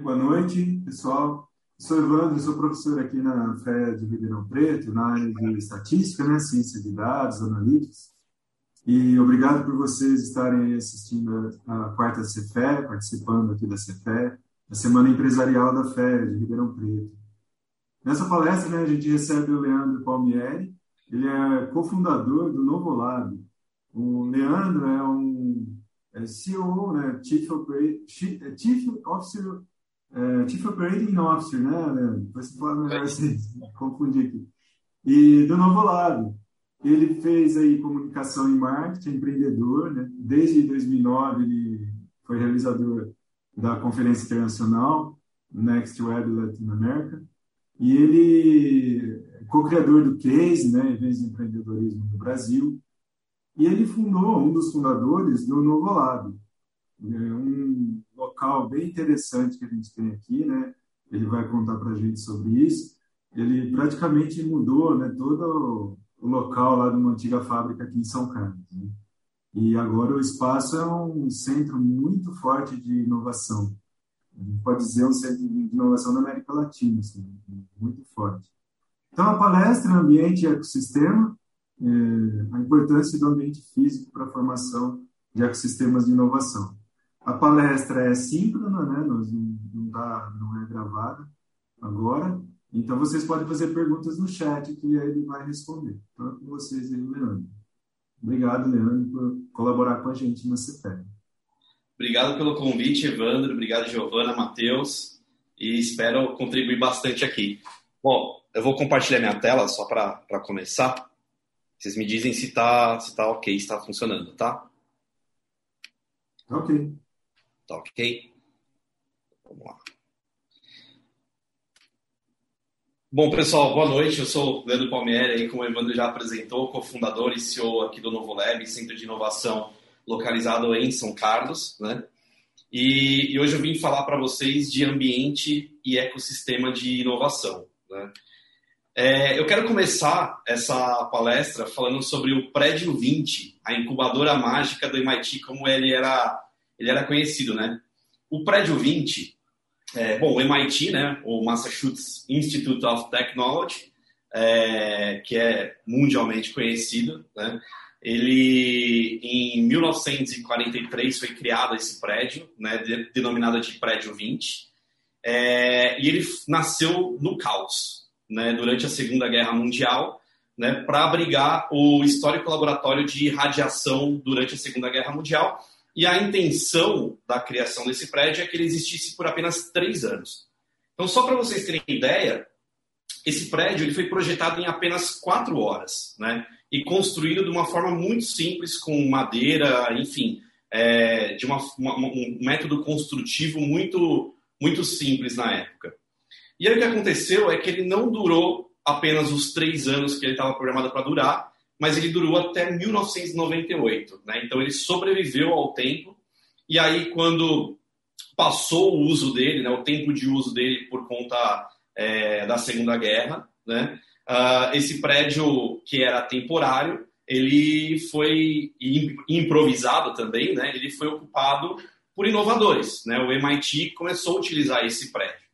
Boa noite, pessoal. Sou Evandro, sou professor aqui na FE de Ribeirão Preto, na área de estatística, né, ciência de dados, analíticos. E obrigado por vocês estarem assistindo a, quarta CFE, participando aqui da CFE, a Semana Empresarial da FE de Ribeirão Preto. Nessa palestra, né, a gente recebe o Leandro Palmieri, ele é cofundador do Novo Lab. O Leandro é um é CEO, né, Chief, Chief Officer é, Chief Operating Officer, né, você fala melhor assim, confundi aqui. E do Novo Lado. Ele fez aí comunicação e marketing, empreendedor, né? Desde 2009 ele foi realizador da Conferência Internacional Next Web Latin America. E ele é co-criador do Case, né, Eventos de Empreendedorismo no Brasil. E ele fundou, um dos fundadores do Novo Lado, né, um local bem interessante que a gente tem aqui, né? Ele vai contar para a gente sobre isso. Ele praticamente mudou, né, todo o local lá de uma antiga fábrica aqui em São Carlos. Né? E agora o espaço é um centro muito forte de inovação. Pode dizer um centro de inovação da América Latina, assim, muito forte. Então, a palestra Ambiente e Ecossistema, é, a importância do ambiente físico para a formação de ecossistemas de inovação. A palestra é síncrona, né? Não, não, tá, não é gravada agora. Então, vocês podem fazer perguntas no chat que ele vai responder. Tanto com vocês o Leandro. Obrigado, Leandro, por colaborar com a gente na CETEC. Obrigado pelo convite, Evandro. Obrigado, Giovana, Matheus. E espero contribuir bastante aqui. Bom, eu vou compartilhar minha tela só para começar. Vocês me dizem se está se tá ok, se está funcionando, tá? Ok. Tá ok? Vamos lá. Bom, pessoal, boa noite. Eu sou o Leandro Palmieri, aí, como o Evandro já apresentou, cofundador e CEO aqui do Novo Lab, Centro de Inovação localizado em São Carlos, né? E, e hoje eu vim falar para vocês de ambiente e ecossistema de inovação, né? É, eu quero começar essa palestra falando sobre o Prédio 20, a incubadora mágica do MIT, como ele era ele era conhecido, né? O prédio 20, é, bom, o MIT, né, o Massachusetts Institute of Technology, é, que é mundialmente conhecido, né? Ele, em 1943, foi criado esse prédio, né, denominado de Prédio 20, é, e ele nasceu no caos, né, durante a Segunda Guerra Mundial, né, para abrigar o histórico laboratório de radiação durante a Segunda Guerra Mundial, e a intenção da criação desse prédio é que ele existisse por apenas três anos. Então, só para vocês terem ideia, esse prédio ele foi projetado em apenas quatro horas, né? E construído de uma forma muito simples, com madeira, enfim, é, de uma, uma, um método construtivo muito, muito simples na época. E aí o que aconteceu é que ele não durou apenas os três anos que ele estava programado para durar, mas ele durou até 1998. Né? Então ele sobreviveu ao tempo, e aí quando passou o uso dele, né, o tempo de uso dele por conta é, da Segunda Guerra, né, uh, esse prédio que era temporário, ele foi improvisado também, né, ele foi ocupado por inovadores. Né, o MIT começou a utilizar esse prédio.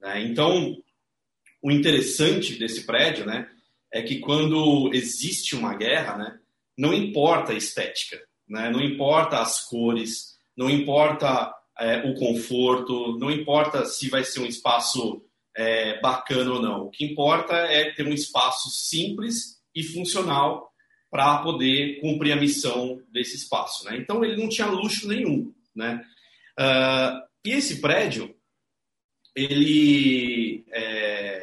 Né, então, o interessante desse prédio, né, é que quando existe uma guerra, né, não importa a estética, né, não importa as cores, não importa é, o conforto, não importa se vai ser um espaço é, bacana ou não. O que importa é ter um espaço simples e funcional para poder cumprir a missão desse espaço. Né? Então ele não tinha luxo nenhum. Né? Uh, e esse prédio, ele é,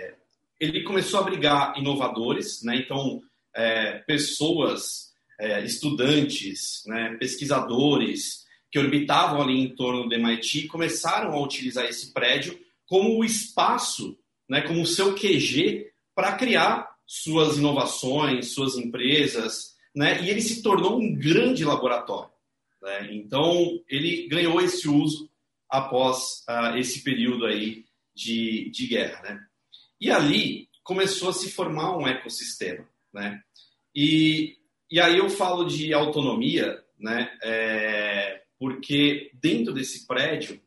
ele começou a abrigar inovadores, né? então é, pessoas, é, estudantes, né? pesquisadores que orbitavam ali em torno do MIT começaram a utilizar esse prédio como o espaço, né? como o seu QG para criar suas inovações, suas empresas, né? e ele se tornou um grande laboratório. Né? Então ele ganhou esse uso após uh, esse período aí de, de guerra, né? E ali começou a se formar um ecossistema, né? E, e aí eu falo de autonomia, né? É, porque dentro desse prédio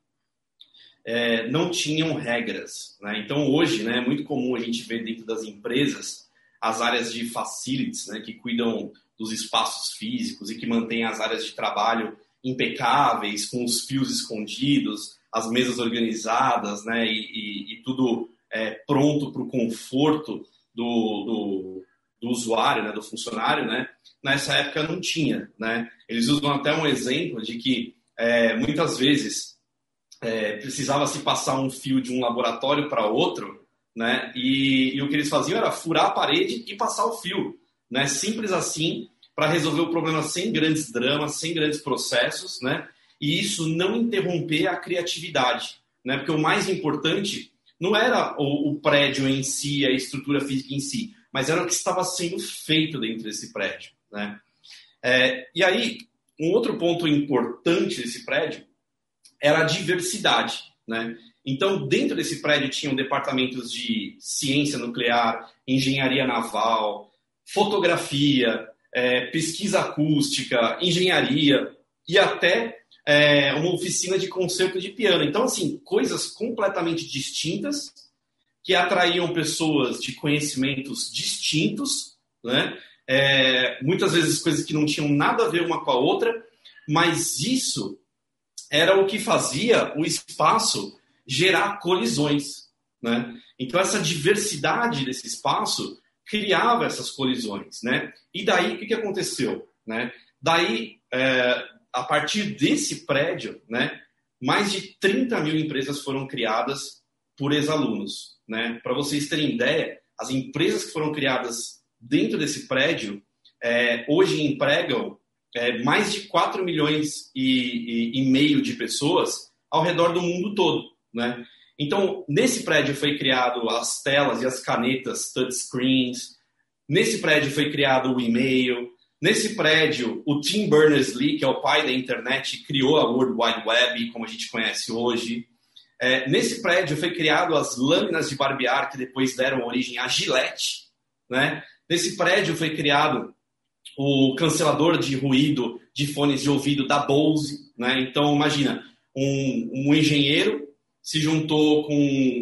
é, não tinham regras. Né? Então, hoje, né, é muito comum a gente ver dentro das empresas as áreas de facilities, né, que cuidam dos espaços físicos e que mantêm as áreas de trabalho impecáveis, com os fios escondidos, as mesas organizadas, né, e, e, e tudo é, pronto para o conforto do, do, do, usuário, né, do funcionário, né, nessa época não tinha. Né? Eles usam até um exemplo de que é, muitas vezes é, precisava se passar um fio de um laboratório para outro, né? E, e, o que eles faziam era furar a parede e passar o fio, né? Simples assim, para resolver o problema sem grandes dramas, sem grandes processos, né? E isso não interromper a criatividade, né? Porque o mais importante não era o, o prédio em si, a estrutura física em si, mas era o que estava sendo feito dentro desse prédio, né? É, e aí, um outro ponto importante desse prédio era a diversidade, né? Então, dentro desse prédio tinham departamentos de ciência nuclear, engenharia naval, fotografia, é, pesquisa acústica, engenharia e até é, uma oficina de concerto de piano. Então, assim, coisas completamente distintas que atraíam pessoas de conhecimentos distintos, né? É, muitas vezes coisas que não tinham nada a ver uma com a outra, mas isso era o que fazia o espaço gerar colisões. Né? Então, essa diversidade desse espaço criava essas colisões. Né? E daí, o que, que aconteceu? Né? Daí, é, a partir desse prédio, né, mais de 30 mil empresas foram criadas por ex-alunos. Né? Para vocês terem ideia, as empresas que foram criadas dentro desse prédio é, hoje empregam é, mais de 4 milhões e, e, e, meio de pessoas ao redor do mundo todo. Né? Então, nesse prédio foi criado as telas e as canetas touchscreens, nesse prédio foi criado o e-mail, nesse prédio o Tim Berners-Lee, que é o pai da internet, criou a World Wide Web, como a gente conhece hoje. É, nesse prédio foi criado as lâminas de barbear, que depois deram origem à Gillette. Né? Nesse prédio foi criado o cancelador de ruído de fones de ouvido da Bose. Né? Então, imagina, um, um engenheiro se juntou com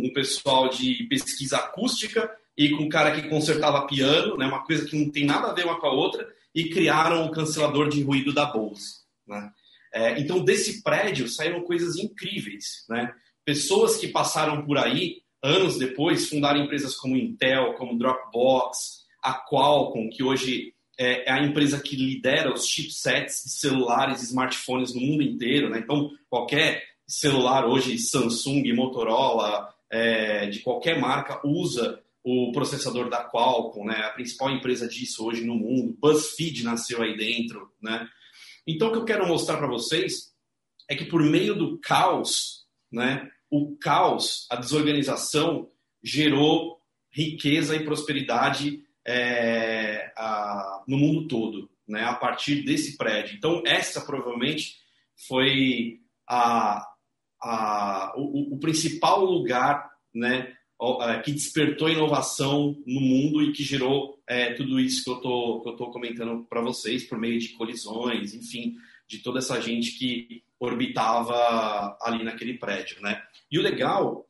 um pessoal de pesquisa acústica e com um cara que consertava piano, né? uma coisa que não tem nada a ver uma com a outra, e criaram o cancelador de ruído da Bose. Né? É, então, desse prédio saíram coisas incríveis. Né? Pessoas que passaram por aí, anos depois, fundaram empresas como Intel, como Dropbox, a Qualcomm, que hoje é, é a empresa que lidera os chipsets de celulares e smartphones no mundo inteiro. Né? Então, qualquer celular hoje, Samsung, Motorola, é, de qualquer marca, usa o processador da Qualcomm, né? a principal empresa disso hoje no mundo. BuzzFeed nasceu aí dentro. Né? Então, o que eu quero mostrar para vocês é que por meio do caos, né, o caos, a desorganização, gerou riqueza e prosperidade é, a, no mundo todo, né, a partir desse prédio. Então, essa provavelmente foi a, a, o, o principal lugar né, que despertou inovação no mundo e que gerou é, tudo isso que eu estou comentando para vocês por meio de colisões, enfim, de toda essa gente que orbitava ali naquele prédio. Né? E o legal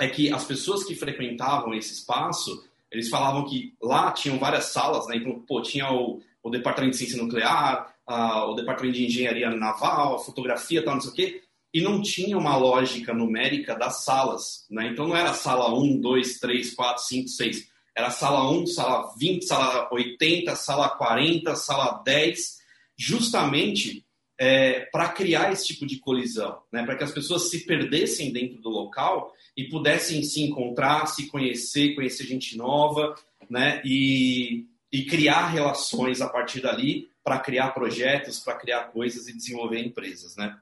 é que as pessoas que frequentavam esse espaço eles falavam que lá tinham várias salas, né? Então, pô, tinha o, o departamento de ciência nuclear, a, o departamento de engenharia naval, a fotografia, tal, não sei o quê, e não tinha uma lógica numérica das salas, né? Então não era sala 1, 2, 3, 4, 5, 6. Era sala 1, sala 20, sala 80, sala 40, sala 10, justamente é, para criar esse tipo de colisão, né? para que as pessoas se perdessem dentro do local e pudessem se encontrar, se conhecer, conhecer gente nova, né? E, e criar relações a partir dali para criar projetos, para criar coisas e desenvolver empresas, né?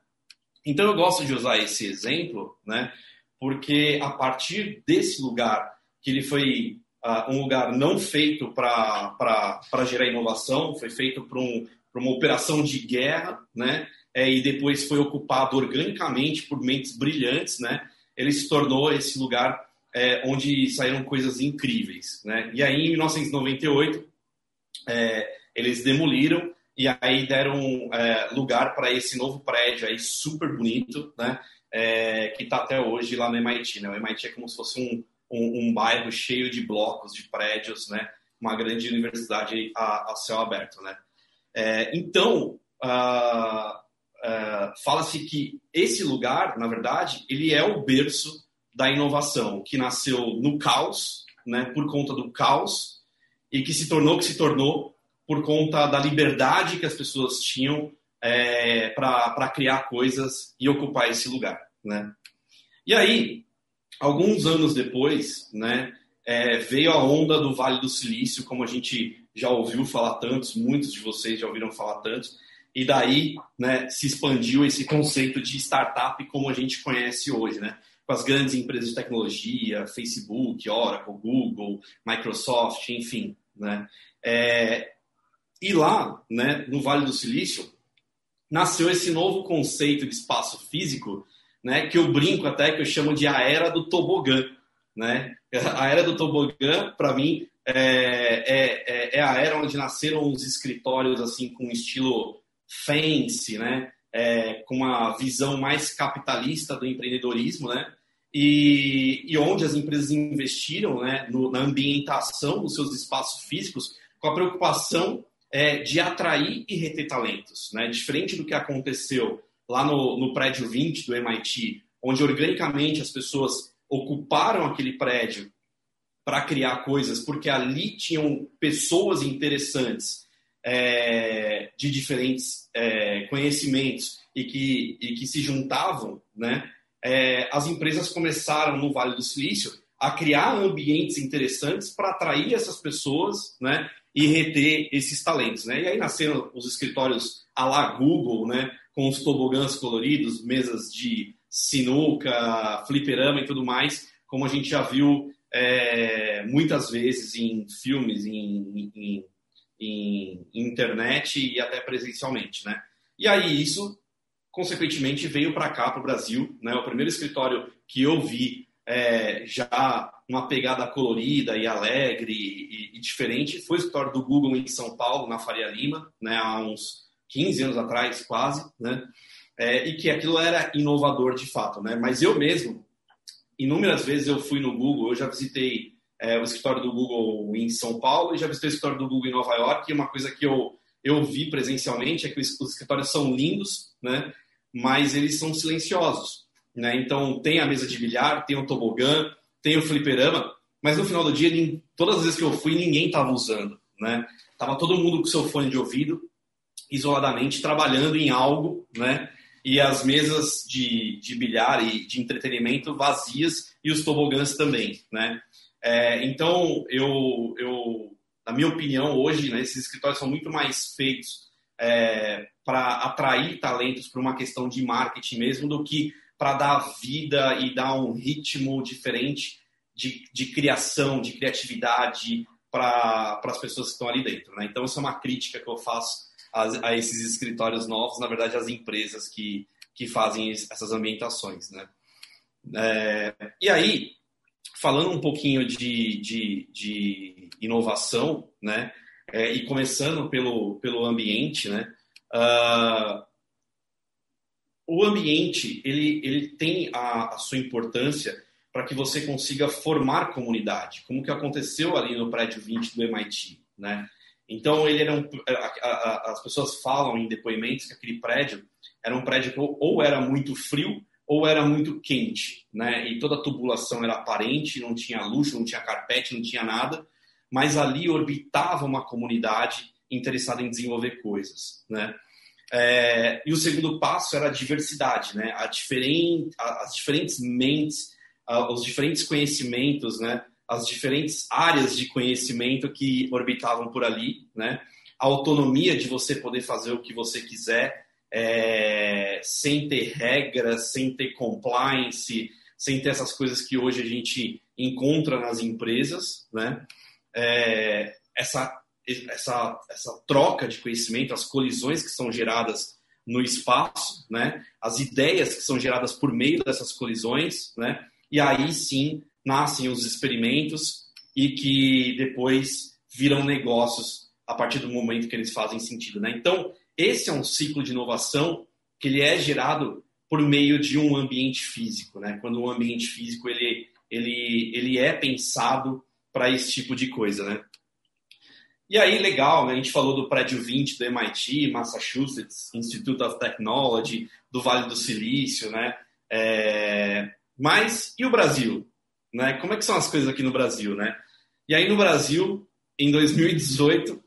Então eu gosto de usar esse exemplo, né? Porque a partir desse lugar que ele foi uh, um lugar não feito para gerar inovação, foi feito para um, uma operação de guerra, né? É, e depois foi ocupado organicamente por mentes brilhantes, né? ele se tornou esse lugar é, onde saíram coisas incríveis. Né? E aí, em 1998, é, eles demoliram e aí deram é, lugar para esse novo prédio aí super bonito, né? é, que está até hoje lá no MIT. Né? O MIT é como se fosse um, um, um, bairro cheio de blocos, de prédios, né? uma grande universidade a, a céu aberto. Né? É, então, uh, uh, fala-se que esse lugar, na verdade, ele é o berço da inovação, que nasceu no caos, né, por conta do caos, e que se tornou que se tornou por conta da liberdade que as pessoas tinham é, para criar coisas e ocupar esse lugar. Né? E aí, alguns anos depois, né, é, veio a onda do Vale do Silício, como a gente já ouviu falar tantos, muitos de vocês já ouviram falar tantos, e daí né, se expandiu esse conceito de startup como a gente conhece hoje, né? com as grandes empresas de tecnologia, Facebook, Oracle, Google, Microsoft, enfim. Né? É, e lá, né, no Vale do Silício, nasceu esse novo conceito de espaço físico, né, que eu brinco até que eu chamo de a era do tobogã. Né? A era do tobogã, para mim, é, é, é, é, a era onde nasceram os escritórios assim com estilo fancy, né? É, com uma visão mais capitalista do empreendedorismo, né? E, e onde as empresas investiram né, no, na ambientação dos seus espaços físicos com a preocupação é, de atrair e reter talentos. Né? Diferente do que aconteceu lá no, no prédio 20 do MIT, onde organicamente as pessoas ocuparam aquele prédio para criar coisas, porque ali tinham pessoas interessantes é, de diferentes é, conhecimentos e que, e que se juntavam, né? É, as empresas começaram no Vale do Silício a criar ambientes interessantes para atrair essas pessoas, né? E reter esses talentos, né? E aí nasceram os escritórios a la Google, né? Com os tobogãs coloridos, mesas de sinuca, fliperama e tudo mais, como a gente já viu é, muitas vezes em filmes, em, em, em, internet e até presencialmente, né? E aí isso, consequentemente, veio para cá, para o Brasil, né? O primeiro escritório que eu vi é, já uma pegada colorida e alegre e, e, diferente foi o escritório do Google em São Paulo, na Faria Lima, né? Há uns 15 anos atrás, quase, né? É, e que aquilo era inovador de fato, né? Mas eu mesmo, inúmeras vezes eu fui no Google, eu já visitei é, o escritório do Google em São Paulo e já visitei o escritório do Google em Nova York. E uma coisa que eu, eu vi presencialmente é que os, os escritórios são lindos, né? mas eles são silenciosos. Né? Então, tem a mesa de bilhar, tem o tobogã, tem o fliperama, mas no final do dia, todas as vezes que eu fui, ninguém estava usando. Né? Tava todo mundo com seu fone de ouvido, isoladamente, trabalhando em algo, né? e as mesas de, de bilhar e de entretenimento vazias e os tobogãs também, né? É, então, eu, eu, na minha opinião, hoje, né, esses escritórios são muito mais feitos é, para atrair talentos para uma questão de marketing mesmo do que para dar vida e dar um ritmo diferente de, de criação, de criatividade para as pessoas que estão ali dentro. Né? Então, isso é uma crítica que eu faço a, a, esses escritórios novos, na verdade, as empresas que, que fazem essas ambientações. Né? É, e aí, falando um pouquinho de, de, de inovação, né? É, e começando pelo, pelo ambiente, né? Uh, o ambiente ele, ele tem a, a sua importância para que você consiga formar comunidade, como que aconteceu ali no prédio 20 do MIT, né? Então ele era um, a, a, as pessoas falam em depoimentos que aquele prédio era um prédio que ou, ou era muito frio ou era muito quente, né? E toda a tubulação era aparente, não tinha luxo, não tinha carpete, não tinha nada, mas ali orbitava uma comunidade interessada em desenvolver coisas, né? É, e o segundo passo era a diversidade, né? A diferente, as diferentes mentes, os diferentes conhecimentos, né? As diferentes áreas de conhecimento que orbitavam por ali, né? A autonomia de você poder fazer o que você quiser, é, sem ter regras, sem ter compliance, sem ter essas coisas que hoje a gente encontra nas empresas, né? É, essa, essa, essa troca de conhecimento, as colisões que são geradas no espaço, né? As ideias que são geradas por meio dessas colisões, né? E aí sim nascem os experimentos e que depois viram negócios a partir do momento que eles fazem sentido, né? Então, esse é um ciclo de inovação que ele é gerado por meio de um ambiente físico, né? Quando um ambiente físico ele, ele, ele é pensado para esse tipo de coisa, né? E aí, legal, né? a gente falou do prédio 20 do MIT, Massachusetts Institute of Technology, do Vale do Silício, né? É... Mas, e o Brasil? Né? Como é que são as coisas aqui no Brasil, né? E aí, no Brasil, em 2018,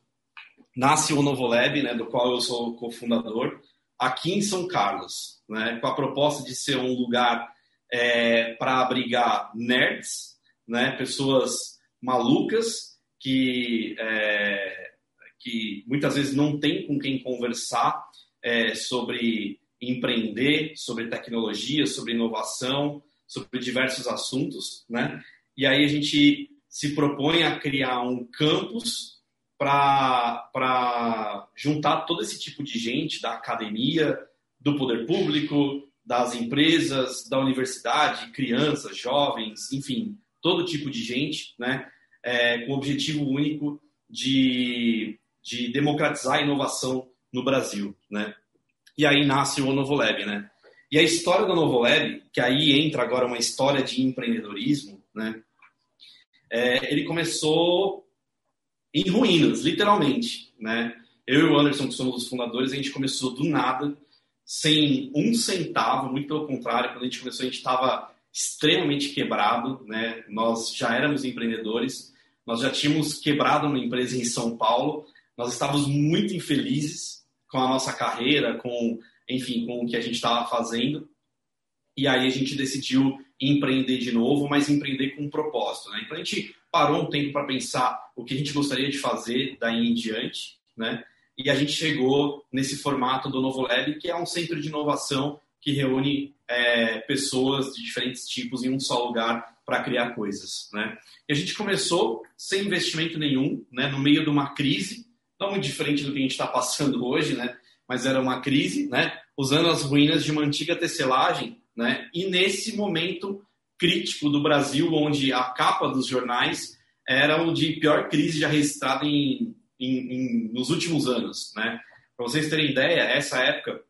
nasce o Novo Lab, né, do qual eu sou cofundador, aqui em São Carlos, né, com a proposta de ser um lugar é, para abrigar nerds, né, pessoas malucas que, é, que muitas vezes não tem com quem conversar é, sobre empreender, sobre tecnologia, sobre inovação, sobre diversos assuntos, né? E aí a gente se propõe a criar um campus para juntar todo esse tipo de gente da academia, do poder público, das empresas, da universidade, crianças, jovens, enfim, todo tipo de gente, né? É, com o objetivo único de, de democratizar a inovação no Brasil, né? E aí nasce o Novo Lab, né? E a história do Novo Lab, que aí entra agora uma história de empreendedorismo, né? É, ele começou em ruínas, literalmente, né? Eu e o Anderson, que somos os fundadores, a gente começou do nada, sem um centavo, muito pelo contrário, quando a gente começou a gente estava extremamente quebrado, né? Nós já éramos empreendedores, nós já tínhamos quebrado uma empresa em São Paulo, nós estávamos muito infelizes com a nossa carreira, com, enfim, com o que a gente estava fazendo. E aí a gente decidiu empreender de novo, mas empreender com um propósito. Né? Então a gente parou um tempo para pensar o que a gente gostaria de fazer daí em diante, né? E a gente chegou nesse formato do Novo Lab, que é um centro de inovação que reúne é, pessoas de diferentes tipos em um só lugar para criar coisas, né? E a gente começou sem investimento nenhum, né? No meio de uma crise, não muito diferente do que a gente está passando hoje, né? Mas era uma crise, né? Usando as ruínas de uma antiga tecelagem, né? E nesse momento crítico do Brasil, onde a capa dos jornais era o de pior crise já registrada em, em, em nos últimos anos, né? Para vocês terem ideia, essa época,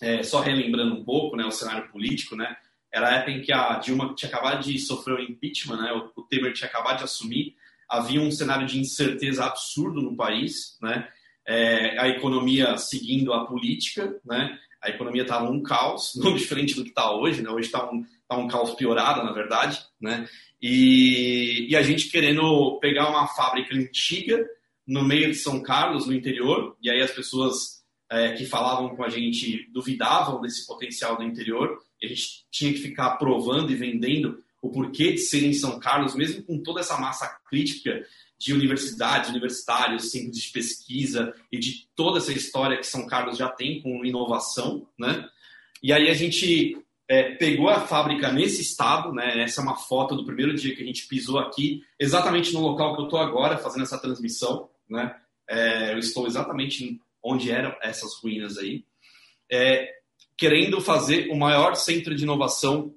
é, só relembrando um pouco, né? O cenário político, né? Era a época em que a Dilma tinha acabado de sofrer o impeachment, né? O, Temer tinha acabado de assumir. Havia um cenário de incerteza absurdo no país, né? É, a economia seguindo a política, né? A economia estava um caos, não diferente do que está hoje, né? Hoje está um, tá um caos piorado, na verdade, né? E, e a gente querendo pegar uma fábrica antiga no meio de São Carlos, no interior, e aí as pessoas é, que falavam com a gente duvidavam desse potencial do interior, a gente tinha que ficar provando e vendendo o porquê de ser em São Carlos, mesmo com toda essa massa crítica de universidades, universitários, centros de pesquisa e de toda essa história que São Carlos já tem com inovação, né? E aí a gente é, pegou a fábrica nesse estado, né? Essa é uma foto do primeiro dia que a gente pisou aqui, exatamente no local que eu estou agora fazendo essa transmissão, né? É, eu estou exatamente onde eram essas ruínas aí. É, querendo fazer o maior centro de inovação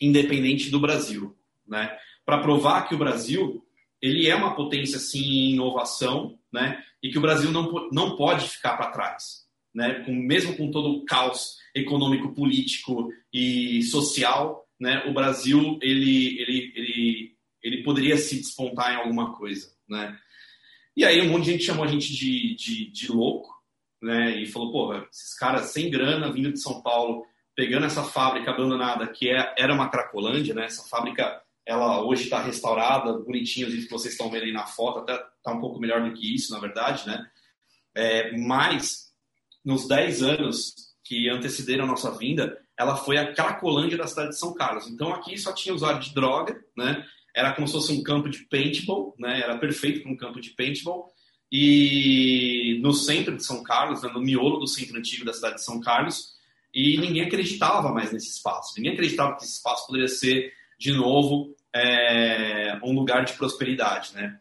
independente do Brasil, né? Para provar que o Brasil ele é uma potência sim em inovação, né? E que o Brasil não, não pode ficar para trás, né? Com, mesmo com todo o caos econômico, político e social, né? O Brasil ele ele ele ele poderia se despontar em alguma coisa, né? E aí um monte de gente chamou a gente de, de, de louco, né? E falou, pô, esses caras sem grana vindo de São Paulo, pegando essa fábrica abandonada que é, era uma Cracolândia, né? Essa fábrica, ela hoje está restaurada, bonitinha, o que vocês estão vendo aí na foto, até está um pouco melhor do que isso, na verdade, né? É, mas nos 10 anos que antecederam a nossa vinda, ela foi a Cracolândia da cidade de São Carlos. Então aqui só tinha usuário de droga, né? Era como se fosse um campo de paintball, né? Era perfeito para um campo de paintball e no centro de São Carlos, né, no miolo do centro antigo da cidade de São Carlos, e ninguém acreditava mais nesse espaço. Ninguém acreditava que esse espaço poderia ser, de novo, é, um lugar de prosperidade, né?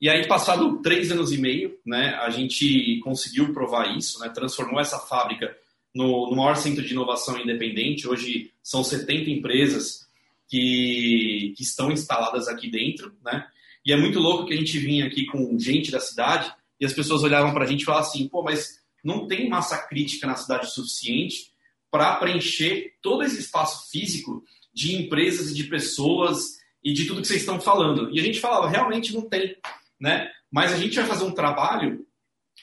E aí, passado três anos e meio, né, a gente conseguiu provar isso, né, transformou essa fábrica no, no maior centro de inovação independente. Hoje são 70 empresas que, que estão instaladas aqui dentro, né? E é muito louco que a gente vinha aqui com gente da cidade e as pessoas olhavam para a gente e falavam assim: pô, mas não tem massa crítica na cidade suficiente para preencher todo esse espaço físico de empresas e de pessoas e de tudo que vocês estão falando. E a gente falava, realmente não tem, né? Mas a gente vai fazer um trabalho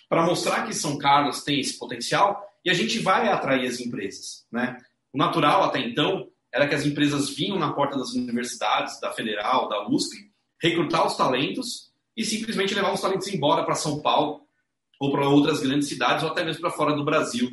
para mostrar que São Carlos tem esse potencial e a gente vai atrair as empresas, né? O natural até então era que as empresas vinham na porta das universidades, da Federal, da USP, recrutar os talentos e simplesmente levar os talentos embora para São Paulo ou para outras grandes cidades ou até mesmo para fora do Brasil,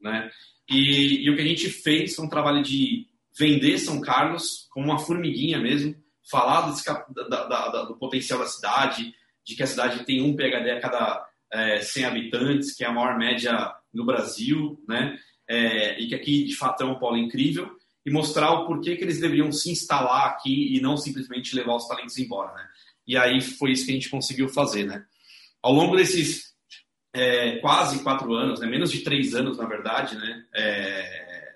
né? E, e, o que a gente fez foi um trabalho de vender São Carlos como uma formiguinha mesmo, falar desse, da, da, da, do potencial da cidade, de que a cidade tem um PhD a cada é, 100 habitantes, que é a maior média no Brasil, né? É, e que aqui de fato é um polo incrível, e mostrar o porquê que eles deveriam se instalar aqui e não simplesmente levar os talentos embora, né? E aí foi isso que a gente conseguiu fazer, né? Ao longo desses é, quase quatro anos, né? menos de três anos, na verdade, né? É,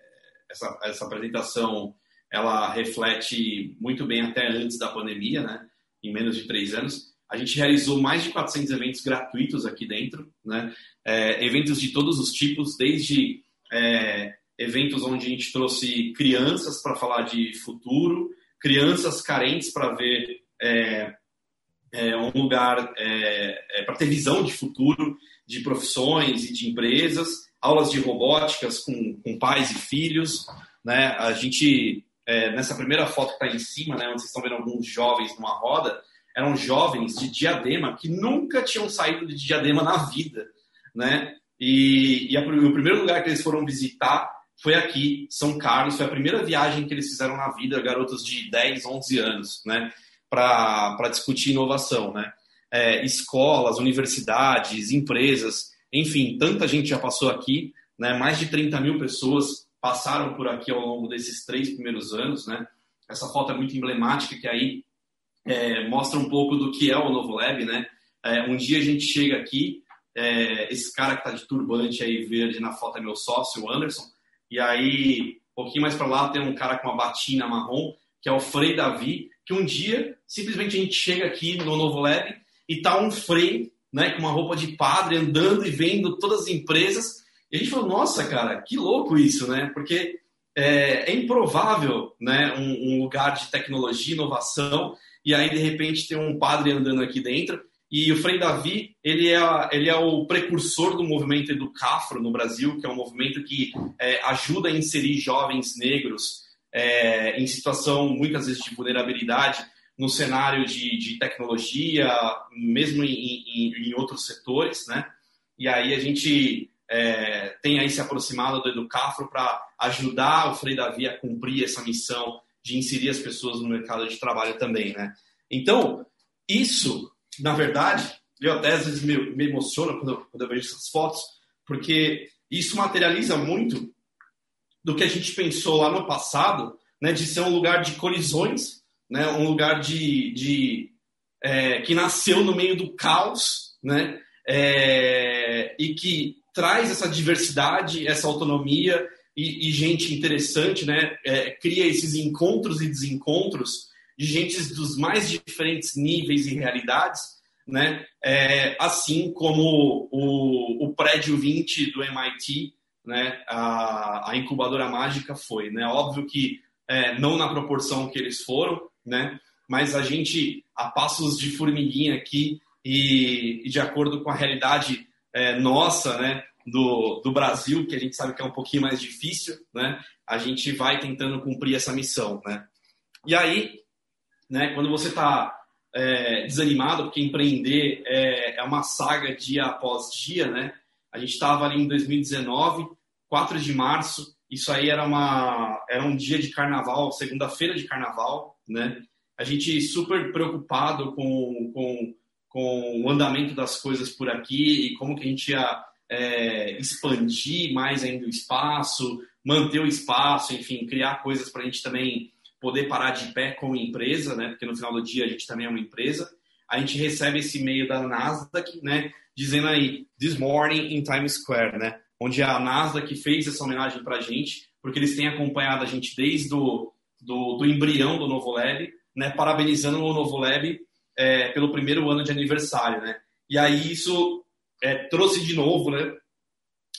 essa, essa apresentação ela reflete muito bem até antes da pandemia, né? Em menos de três anos. A gente realizou mais de 400 eventos gratuitos aqui dentro, né? É, eventos de todos os tipos, desde é, eventos onde a gente trouxe crianças para falar de futuro, crianças carentes para ver é, é, um lugar é, é para ter visão de futuro, de profissões e de empresas, aulas de robóticas com, com pais e filhos, né? A gente é, nessa primeira foto que está em cima, né, onde vocês estão vendo alguns jovens numa roda, eram jovens de Diadema que nunca tinham saído de Diadema na vida, né? E, e a, o primeiro lugar que eles foram visitar foi aqui, São Carlos, foi a primeira viagem que eles fizeram na vida, garotos de 10, 11 anos, né? Para discutir inovação, né? É, escolas, universidades, empresas, enfim, tanta gente já passou aqui, né? Mais de 30 mil pessoas passaram por aqui ao longo desses três primeiros anos, né? Essa foto é muito emblemática, que aí é, mostra um pouco do que é o Novo Lab, né? É, um dia a gente chega aqui, é, esse cara que está de turbante aí verde na foto é meu sócio, o Anderson, e aí um pouquinho mais para lá tem um cara com uma batina marrom, que é o Frei Davi, que um dia simplesmente a gente chega aqui no Novo Lab e tá um Frei, né, com uma roupa de padre andando e vendo todas as empresas e a gente falou, nossa, cara, que louco isso, né? Porque é, é improvável, né, um, um, lugar de tecnologia, inovação, e aí de repente tem um padre andando aqui dentro. E o Frei Davi, ele é, ele é o precursor do movimento Educafro no Brasil, que é um movimento que é, ajuda a inserir jovens negros é, em situação muitas vezes de vulnerabilidade no cenário de, de tecnologia, mesmo em, em, em outros setores, né? E aí a gente é, tem aí se aproximado do Educafro para ajudar o Frei Davi a cumprir essa missão de inserir as pessoas no mercado de trabalho também, né? Então, isso, na verdade, eu até às vezes me, me emociono quando, quando eu vejo essas fotos, porque isso materializa muito do que a gente pensou lá no passado, né, de ser um lugar de colisões, né, um lugar de, de é, que nasceu no meio do caos, né, é, e que traz essa diversidade, essa autonomia e, e gente interessante, né? É, cria esses encontros e desencontros de gente dos mais diferentes níveis e realidades, né? É, assim como o, o prédio 20 do MIT, né? A, a incubadora mágica foi, né? Óbvio que é, não na proporção que eles foram, né? Mas a gente a passos de formiguinha aqui e, e de acordo com a realidade é, nossa, né, do, do Brasil, que a gente sabe que é um pouquinho mais difícil, né, a gente vai tentando cumprir essa missão, né. E aí, né, quando você está é, desanimado, porque empreender é, é uma saga dia após dia, né, a gente estava ali em 2019, 4 de março, isso aí era, uma, era um dia de carnaval, segunda-feira de carnaval, né, a gente super preocupado com, com com o andamento das coisas por aqui e como que a gente ia é, expandir mais ainda o espaço, manter o espaço, enfim, criar coisas para a gente também poder parar de pé como empresa, né? Porque no final do dia a gente também é uma empresa. A gente recebe esse e-mail da Nasdaq, né? Dizendo aí, this morning in Times Square, né? Onde a Nasdaq fez essa homenagem para a gente, porque eles têm acompanhado a gente desde o do, do embrião do Novo Lab, né? Parabenizando o Novo Lab é, pelo primeiro ano de aniversário, né? E aí isso é, trouxe de novo, né?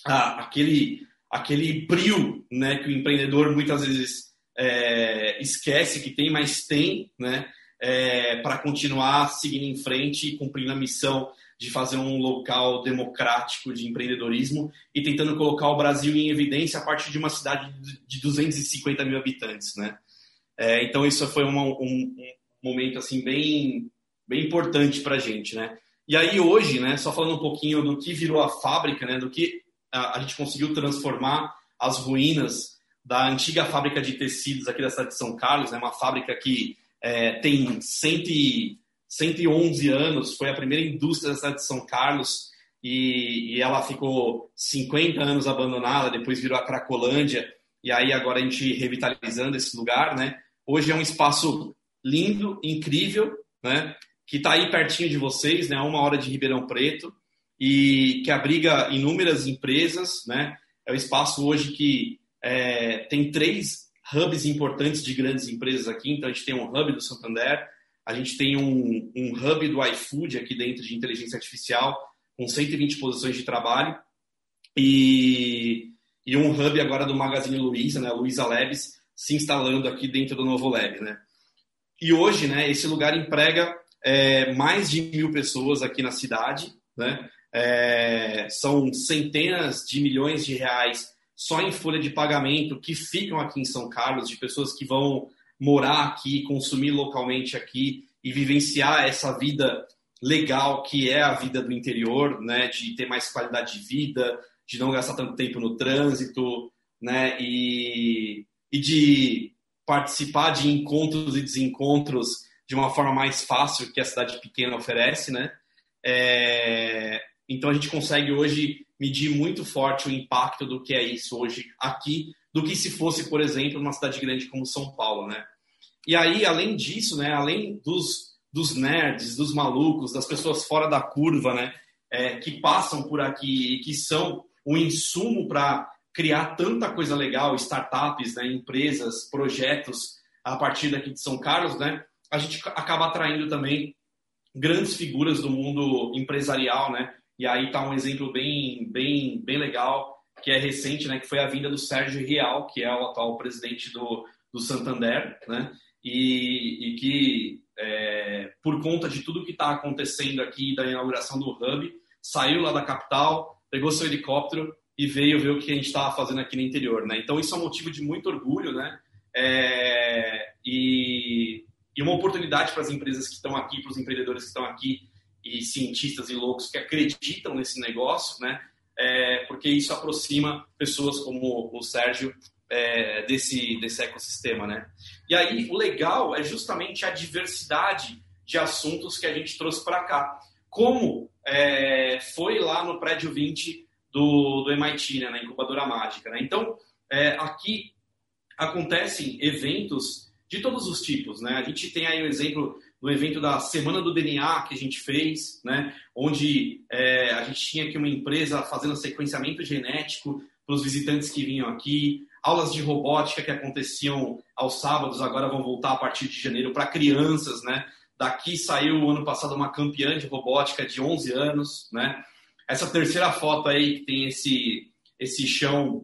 A, aquele, aquele brilho né, que o empreendedor muitas vezes é, esquece que tem, mas tem, né, é, para continuar seguindo em frente e cumprindo a missão de fazer um local democrático de empreendedorismo e tentando colocar o Brasil em evidência a partir de uma cidade de 250 mil habitantes, né? É, então isso foi uma, um, um, momento assim bem bem importante para a gente, né? E aí hoje, né? Só falando um pouquinho do que virou a fábrica, né? Do que a, a gente conseguiu transformar as ruínas da antiga fábrica de tecidos aqui da cidade de São Carlos, né? Uma fábrica que é, tem 100, 111 anos, foi a primeira indústria da cidade de São Carlos e, e, ela ficou 50 anos abandonada, depois virou a Cracolândia e aí agora a gente revitalizando esse lugar, né? Hoje é um espaço lindo, incrível, né? Que está aí pertinho de vocês, né? Uma hora de Ribeirão Preto e que abriga inúmeras empresas, né? É o espaço hoje que é, tem três hubs importantes de grandes empresas aqui. Então a gente tem um hub do Santander, a gente tem um, um hub do iFood aqui dentro de inteligência artificial, com 120 posições de trabalho, e, e um hub agora do Magazine Luiza, né, Luiza Labs, se instalando aqui dentro do Novo Lab. Né? E hoje, né, esse lugar emprega é, mais de mil pessoas aqui na cidade, né? É, são centenas de milhões de reais só em folha de pagamento que ficam aqui em São Carlos, de pessoas que vão morar aqui, consumir localmente aqui e vivenciar essa vida legal que é a vida do interior, né, de ter mais qualidade de vida, de não gastar tanto tempo no trânsito, né, e, e de participar de encontros e desencontros de uma forma mais fácil que a cidade pequena oferece, né? É, então a gente consegue hoje medir muito forte o impacto do que é isso hoje aqui, do que se fosse, por exemplo, numa cidade grande como São Paulo, né? E aí, além disso, né, além dos, dos nerds, dos malucos, das pessoas fora da curva, né, é, que passam por aqui e que são o insumo para criar tanta coisa legal, startups, né, empresas, projetos a partir daqui de São Carlos, né, a gente acaba atraindo também grandes figuras do mundo empresarial, né, e aí está um exemplo bem, bem, bem legal que é recente, né, que foi a vinda do Sérgio Real, que é o atual presidente do, do Santander, né, e, e que, é, por conta de tudo que está acontecendo aqui, da inauguração do Hub, saiu lá da capital, pegou seu helicóptero e veio ver o que a gente estava fazendo aqui no interior. Né? Então, isso é um motivo de muito orgulho né? É, e, e uma oportunidade para as empresas que estão aqui, para os empreendedores que estão aqui e cientistas e loucos que acreditam nesse negócio, né? É, porque isso aproxima pessoas como o Sérgio é, desse, desse ecossistema, né? E aí, o legal é justamente a diversidade de assuntos que a gente trouxe para cá. Como é, foi lá no prédio 20 do, do MIT, né, na Incubadora Mágica. Né? Então, é, aqui acontecem eventos de todos os tipos. Né? A gente tem aí o exemplo do evento da Semana do DNA que a gente fez, né? onde é, a gente tinha aqui uma empresa fazendo sequenciamento genético para os visitantes que vinham aqui aulas de robótica que aconteciam aos sábados, agora vão voltar a partir de janeiro para crianças, né? Daqui saiu ano passado uma campeã de robótica de 11 anos, né? Essa terceira foto aí que tem esse esse chão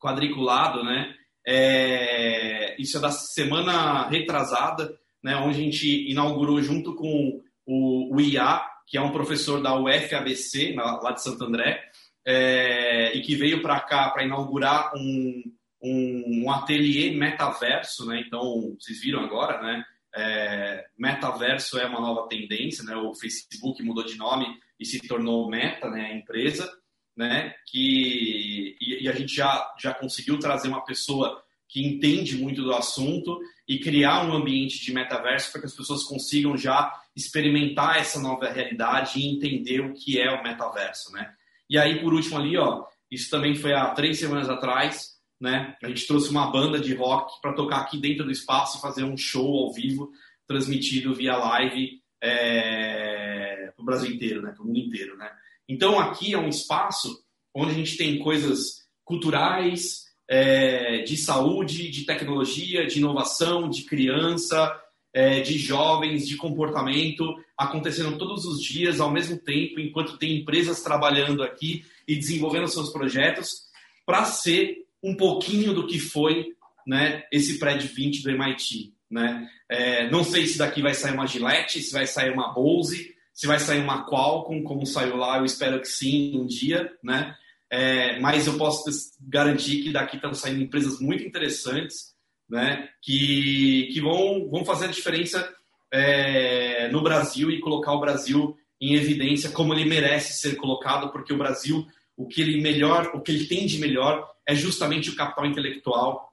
quadriculado, né? É, isso é da semana retrasada, né? Onde a gente inaugurou junto com o, o IA, que é um professor da UFABC, lá de Santo André, é, e que veio para cá para inaugurar um, um, um ateliê metaverso, né? Então, vocês viram agora, né? É, metaverso é uma nova tendência, né? O Facebook mudou de nome e se tornou Meta, né? A empresa, né? Que e, e, a gente já já conseguiu trazer uma pessoa que entende muito do assunto e criar um ambiente de metaverso para que as pessoas consigam já experimentar essa nova realidade e entender o que é o metaverso, né? E aí, por último ali, ó, isso também foi há três semanas atrás né? A gente trouxe uma banda de rock para tocar aqui dentro do espaço e fazer um show ao vivo transmitido via live é, para o Brasil inteiro, né? Para o mundo inteiro, né? Então aqui é um espaço onde a gente tem coisas culturais, é, de saúde, de tecnologia, de inovação, de criança, é, de jovens, de comportamento, acontecendo todos os dias ao mesmo tempo, enquanto tem empresas trabalhando aqui e desenvolvendo seus projetos para ser um pouquinho do que foi né, esse prédio 20 do MIT. Né? É, não sei se daqui vai sair uma Gillette, se vai sair uma Bose, se vai sair uma Qualcomm, como saiu lá, eu espero que sim, um dia, né? É, mas eu posso garantir que daqui estão saindo empresas muito interessantes, né? Que, que vão, vão fazer a diferença é, no Brasil e colocar o Brasil em evidência como ele merece ser colocado, porque o Brasil, o que ele melhor, o que ele tem de melhor é justamente o capital intelectual,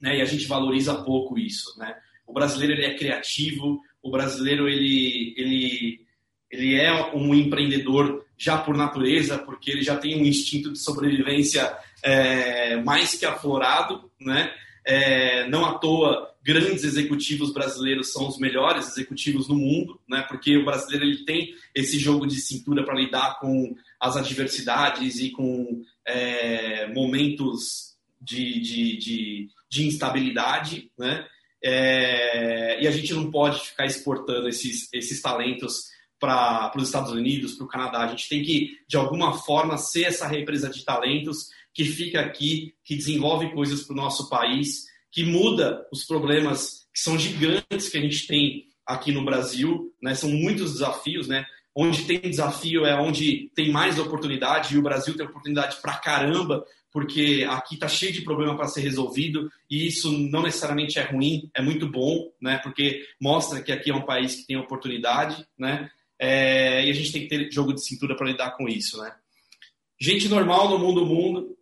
né? E a gente valoriza pouco isso, né? O brasileiro ele é criativo, o brasileiro ele ele ele é um empreendedor já por natureza, porque ele já tem um instinto de sobrevivência é, mais que aflorado, né? É, não à toa, grandes executivos brasileiros são os melhores executivos do mundo, né? Porque o brasileiro ele tem esse jogo de cintura para lidar com as adversidades e com é, momentos de, de, de, de, instabilidade, né? É, e a gente não pode ficar exportando esses, esses talentos para os Estados Unidos, para o Canadá. A gente tem que, de alguma forma, ser essa represa de talentos que fica aqui, que desenvolve coisas para o nosso país, que muda os problemas que são gigantes que a gente tem aqui no Brasil. Né? São muitos desafios, né? Onde tem desafio é onde tem mais oportunidade, e o Brasil tem oportunidade para caramba, porque aqui está cheio de problema para ser resolvido, e isso não necessariamente é ruim, é muito bom, né? porque mostra que aqui é um país que tem oportunidade, né? É, e a gente tem que ter jogo de cintura para lidar com isso, né? Gente normal no mundo mundo,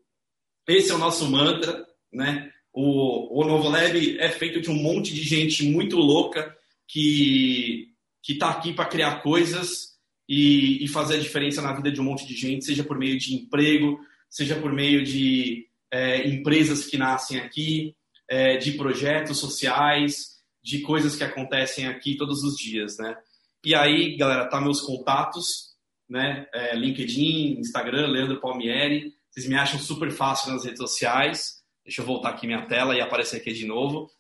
esse é o nosso mantra, né? O, o Novo Lab é feito de um monte de gente muito louca que que está aqui para criar coisas e, e, fazer a diferença na vida de um monte de gente, seja por meio de emprego, seja por meio de é, empresas que nascem aqui, é, de projetos sociais, de coisas que acontecem aqui todos os dias, né? E aí, galera, tá meus contatos, né? É, LinkedIn, Instagram, Leandro Palmieri. Vocês me acham super fácil nas redes sociais. Deixa eu voltar aqui minha tela e aparecer aqui de novo.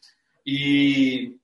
E,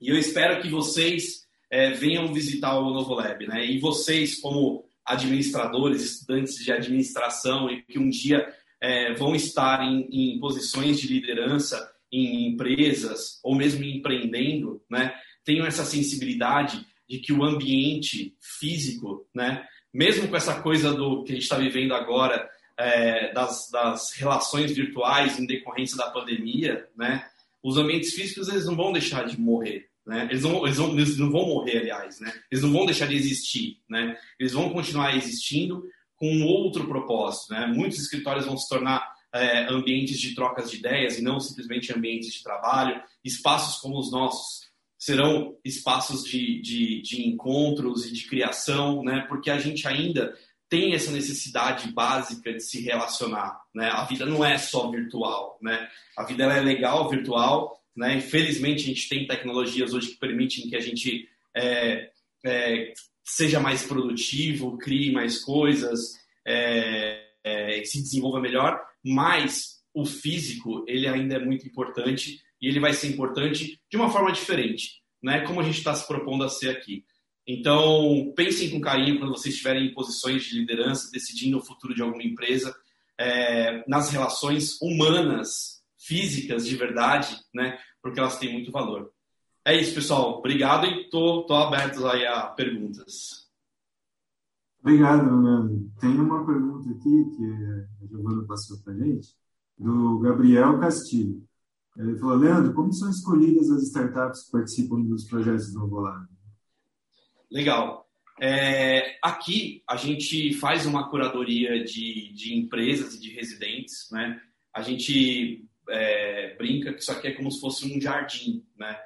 e eu espero que vocês é, venham visitar o Novo Lab, né? E vocês, como administradores, estudantes de administração e que um dia é, vão estar em, em posições de liderança em empresas ou mesmo empreendendo, né? Tenham essa sensibilidade de que o ambiente físico, né, mesmo com essa coisa do que a gente está vivendo agora, é, das, das, relações virtuais em decorrência da pandemia, né, os ambientes físicos eles não vão deixar de morrer. Né? Eles, não, eles, não, eles não vão morrer, aliás. Né? Eles não vão deixar de existir. Né? Eles vão continuar existindo com outro propósito. Né? Muitos escritórios vão se tornar é, ambientes de trocas de ideias e não simplesmente ambientes de trabalho, espaços como os nossos serão espaços de, de, de encontros e de criação, né? Porque a gente ainda tem essa necessidade básica de se relacionar, né? A vida não é só virtual, né? A vida é legal virtual, né? Infelizmente a gente tem tecnologias hoje que permitem que a gente é, é, seja mais produtivo, crie mais coisas, é, é se desenvolva melhor, mas o físico ele ainda é muito importante e ele vai ser importante de uma forma diferente, né? Como a gente está se propondo a ser aqui. Então, pensem com carinho quando vocês estiverem em posições de liderança, decidindo o futuro de alguma empresa, é, nas relações humanas, físicas, de verdade, né? Porque elas têm muito valor. É isso, pessoal. Obrigado e tô, tô aberto aí a perguntas. Obrigado, Leandro. Tem uma pergunta aqui que a Giovana passou para gente, do Gabriel Castilho. Ele falou, Leandro, como são escolhidas as startups que participam dos projetos do Novolab? Legal. É, aqui a gente faz uma curadoria de, de empresas e de residentes, né? A gente é, brinca que isso aqui é como se fosse um jardim, né?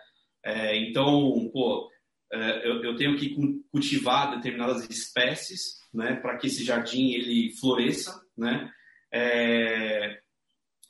É, então, pô, é, eu, eu, tenho que cultivar determinadas espécies, né? Para que esse jardim ele floresça, né?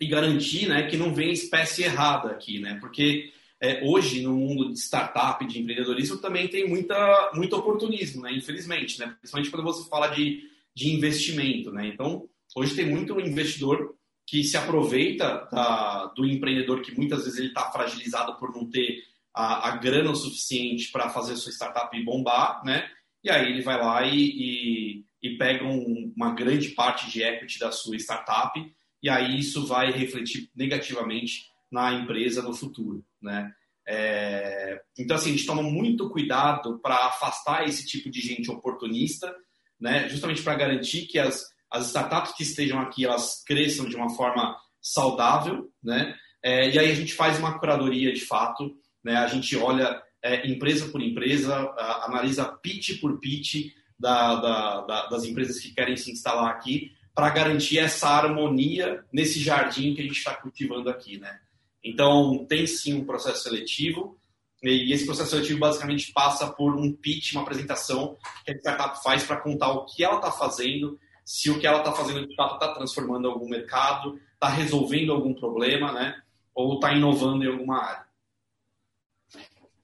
E garantir né, que não venha espécie errada aqui, né? Porque é, hoje, no mundo de startup, de empreendedorismo, também tem muita, muito oportunismo, né? Infelizmente, né? Principalmente quando você fala de, de investimento, né? Então, hoje tem muito investidor que se aproveita da, do empreendedor que muitas vezes ele está fragilizado por não ter a, a grana o suficiente para fazer sua startup bombar, né? E aí ele vai lá e, e, e pega um, uma grande parte de equity da sua startup e aí isso vai refletir negativamente na empresa no futuro, né? É, então, assim, a gente toma muito cuidado para afastar esse tipo de gente oportunista, né? Justamente para garantir que as, as startups que estejam aqui elas cresçam de uma forma saudável, né? É, e aí a gente faz uma curadoria de fato, né? A gente olha é, empresa por empresa, a, analisa pitch por pitch da, da, da, das empresas que querem se instalar aqui, para garantir essa harmonia nesse jardim que a gente está cultivando aqui, né? Então, tem sim um processo seletivo, e esse processo seletivo basicamente passa por um pitch, uma apresentação que a startup faz para contar o que ela está fazendo, se o que ela está fazendo de fato está transformando algum mercado, está resolvendo algum problema, né? Ou está inovando em alguma área.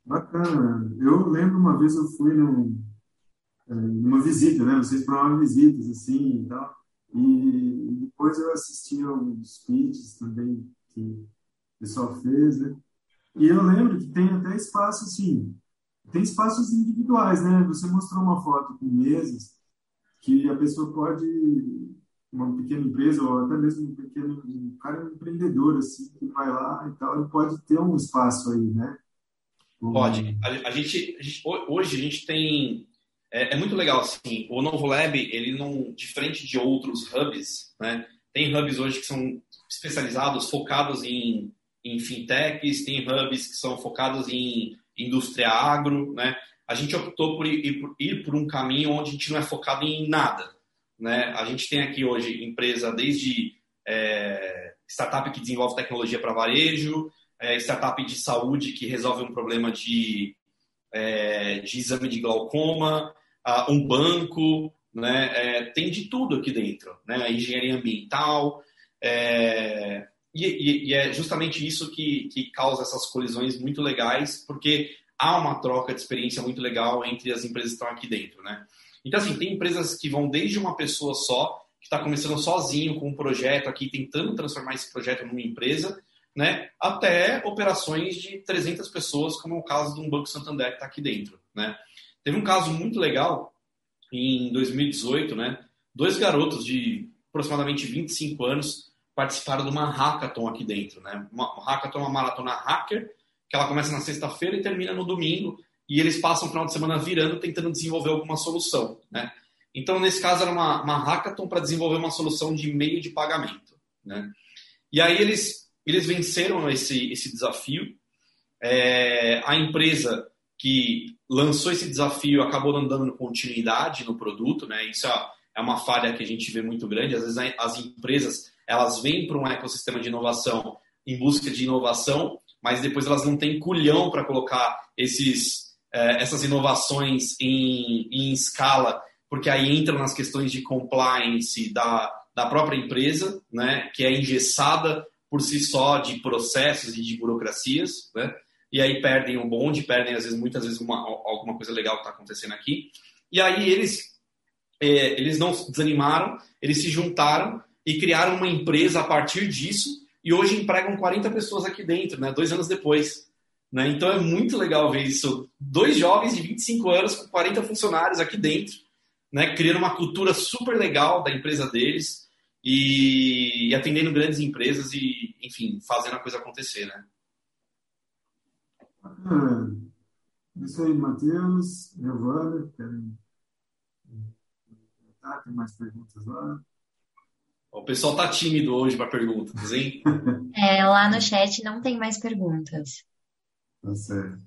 Bacana. Eu lembro uma vez eu fui num, é, numa visita, né? Vocês provavam visitas assim e tal. E depois eu assisti alguns pitches também que pessoal fez, né? E eu lembro que tem até espaço, assim, tem espaços individuais, né? Você mostrou uma foto com mesas que a pessoa pode, uma pequena empresa ou até mesmo um pequeno, um cara empreendedor, assim, que vai lá e tal, ele pode ter um espaço aí, né? Pode. A, a, gente, a gente, hoje a gente tem é, é, muito legal assim. O Novo Lab, ele não diferente de outros hubs, né? Tem hubs hoje que são especializados, focados em em fintechs, tem hubs que são focados em indústria agro, né? A gente optou por ir, ir por um caminho onde a gente não é focado em nada, né? A gente tem aqui hoje empresa desde é, startup que desenvolve tecnologia para varejo, é, startup de saúde que resolve um problema de, é, de exame de glaucoma, um banco, né? É, tem de tudo aqui dentro, né? Engenharia ambiental, é, e, e, e, é justamente isso que, que causa essas colisões muito legais, porque há uma troca de experiência muito legal entre as empresas que estão aqui dentro, né? Então, assim, tem empresas que vão desde uma pessoa só, que está começando sozinho com um projeto aqui, tentando transformar esse projeto numa empresa, né? Até operações de 300 pessoas, como é o caso de um Banco Santander que está aqui dentro, né? Teve um caso muito legal em 2018, né? Dois garotos de aproximadamente 25 anos participaram de uma hackathon aqui dentro, né? Uma, hackathon, uma maratona hacker, que ela começa na sexta-feira e termina no domingo, e eles passam o final de semana virando, tentando desenvolver alguma solução, né? Então, nesse caso, era uma, uma hackathon para desenvolver uma solução de meio de pagamento, né? E aí eles, eles venceram esse, esse desafio. É, a empresa que lançou esse desafio acabou não dando continuidade no produto, né? Isso é, é uma falha que a gente vê muito grande. Às vezes as empresas elas vêm para um ecossistema de inovação em busca de inovação, mas depois elas não têm culhão para colocar esses, é, essas inovações em, em escala, porque aí entram nas questões de compliance da, da própria empresa, né, que é engessada por si só de processos e de burocracias, né, e aí perdem o bonde, perdem às vezes muitas vezes uma, alguma coisa legal que está acontecendo aqui, e aí eles é, eles não desanimaram, eles se juntaram e criaram uma empresa a partir disso e hoje empregam 40 pessoas aqui dentro, né? Dois anos depois. Né? Então é muito legal ver isso. Dois jovens de 25 anos com 40 funcionários aqui dentro, né? criando uma cultura super legal da empresa deles e, e atendendo grandes empresas e, enfim, fazendo a coisa acontecer, né? Ah, isso aí, Matheus, Giovana, querem... Tem mais perguntas lá? O pessoal tá tímido hoje para perguntas, hein? É, lá no chat não tem mais perguntas. Tá certo.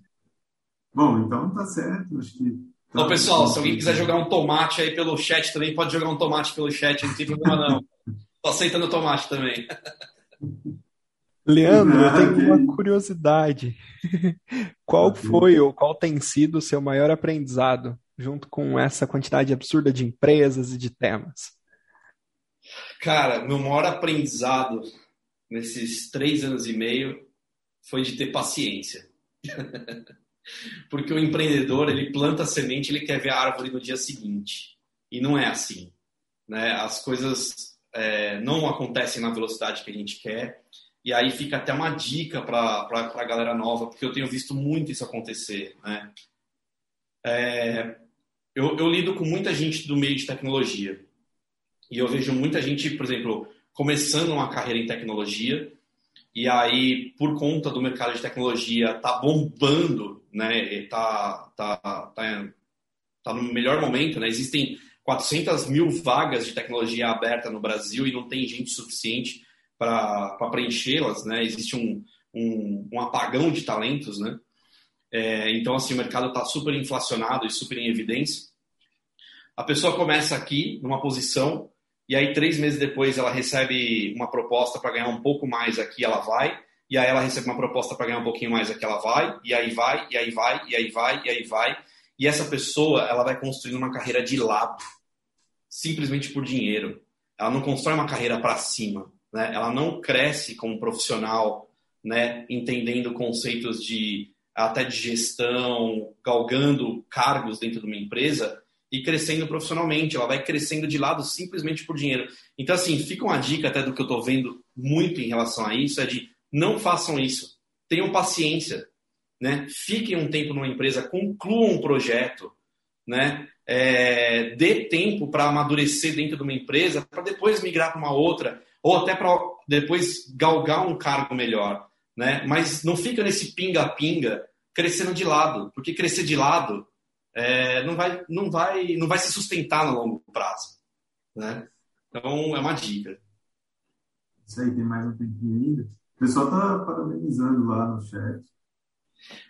Bom, então tá certo. Acho que. Tá Ô, pessoal, se alguém quiser jogar um tomate aí pelo chat também, pode jogar um tomate pelo chat, não tem problema não. Tô aceitando tomate também. Leandro, eu tenho uma curiosidade. Qual foi ou qual tem sido o seu maior aprendizado junto com essa quantidade absurda de empresas e de temas? Cara, meu maior aprendizado nesses três anos e meio foi de ter paciência. Porque o empreendedor, ele planta a semente, ele quer ver a árvore no dia seguinte. E não é assim. Né? As coisas é, não acontecem na velocidade que a gente quer. E aí fica até uma dica para a galera nova, porque eu tenho visto muito isso acontecer. Né? É, eu, eu lido com muita gente do meio de tecnologia. E eu vejo muita gente, por exemplo, começando uma carreira em tecnologia e aí por conta do mercado de tecnologia tá bombando, né? Tá tá tá, tá no melhor momento, né? Existem 400 mil vagas de tecnologia aberta no Brasil e não tem gente suficiente para preenchê-las, né? Existe um, um, um, apagão de talentos, né? É, então, assim, o mercado está super inflacionado e super em evidência. A pessoa começa aqui numa posição e aí três meses depois ela recebe uma proposta para ganhar um pouco mais aqui, ela vai. E aí ela recebe uma proposta para ganhar um pouquinho mais aqui, ela vai. E aí vai, e aí vai, e aí vai, e aí vai. E essa pessoa, ela vai construindo uma carreira de lado, simplesmente por dinheiro. Ela não constrói uma carreira para cima, né? Ela não cresce como profissional, né? Entendendo conceitos de até de gestão, galgando cargos dentro de uma empresa e crescendo profissionalmente. Ela vai crescendo de lado simplesmente por dinheiro. Então, assim, fica uma dica até do que eu estou vendo muito em relação a isso, é de não façam isso. Tenham paciência né? Fiquem um tempo numa empresa, concluam um projeto, né? É, dê tempo para amadurecer dentro de uma empresa, para depois migrar para uma outra, ou até para depois galgar um cargo melhor, né? Mas não fica nesse pinga-pinga crescendo de lado, porque crescer de lado é, não, vai, não, vai, não vai se sustentar no longo prazo, né? Então é uma dica. Isso aí, tem mais um tempinho ainda. O pessoal está parabenizando lá no chat.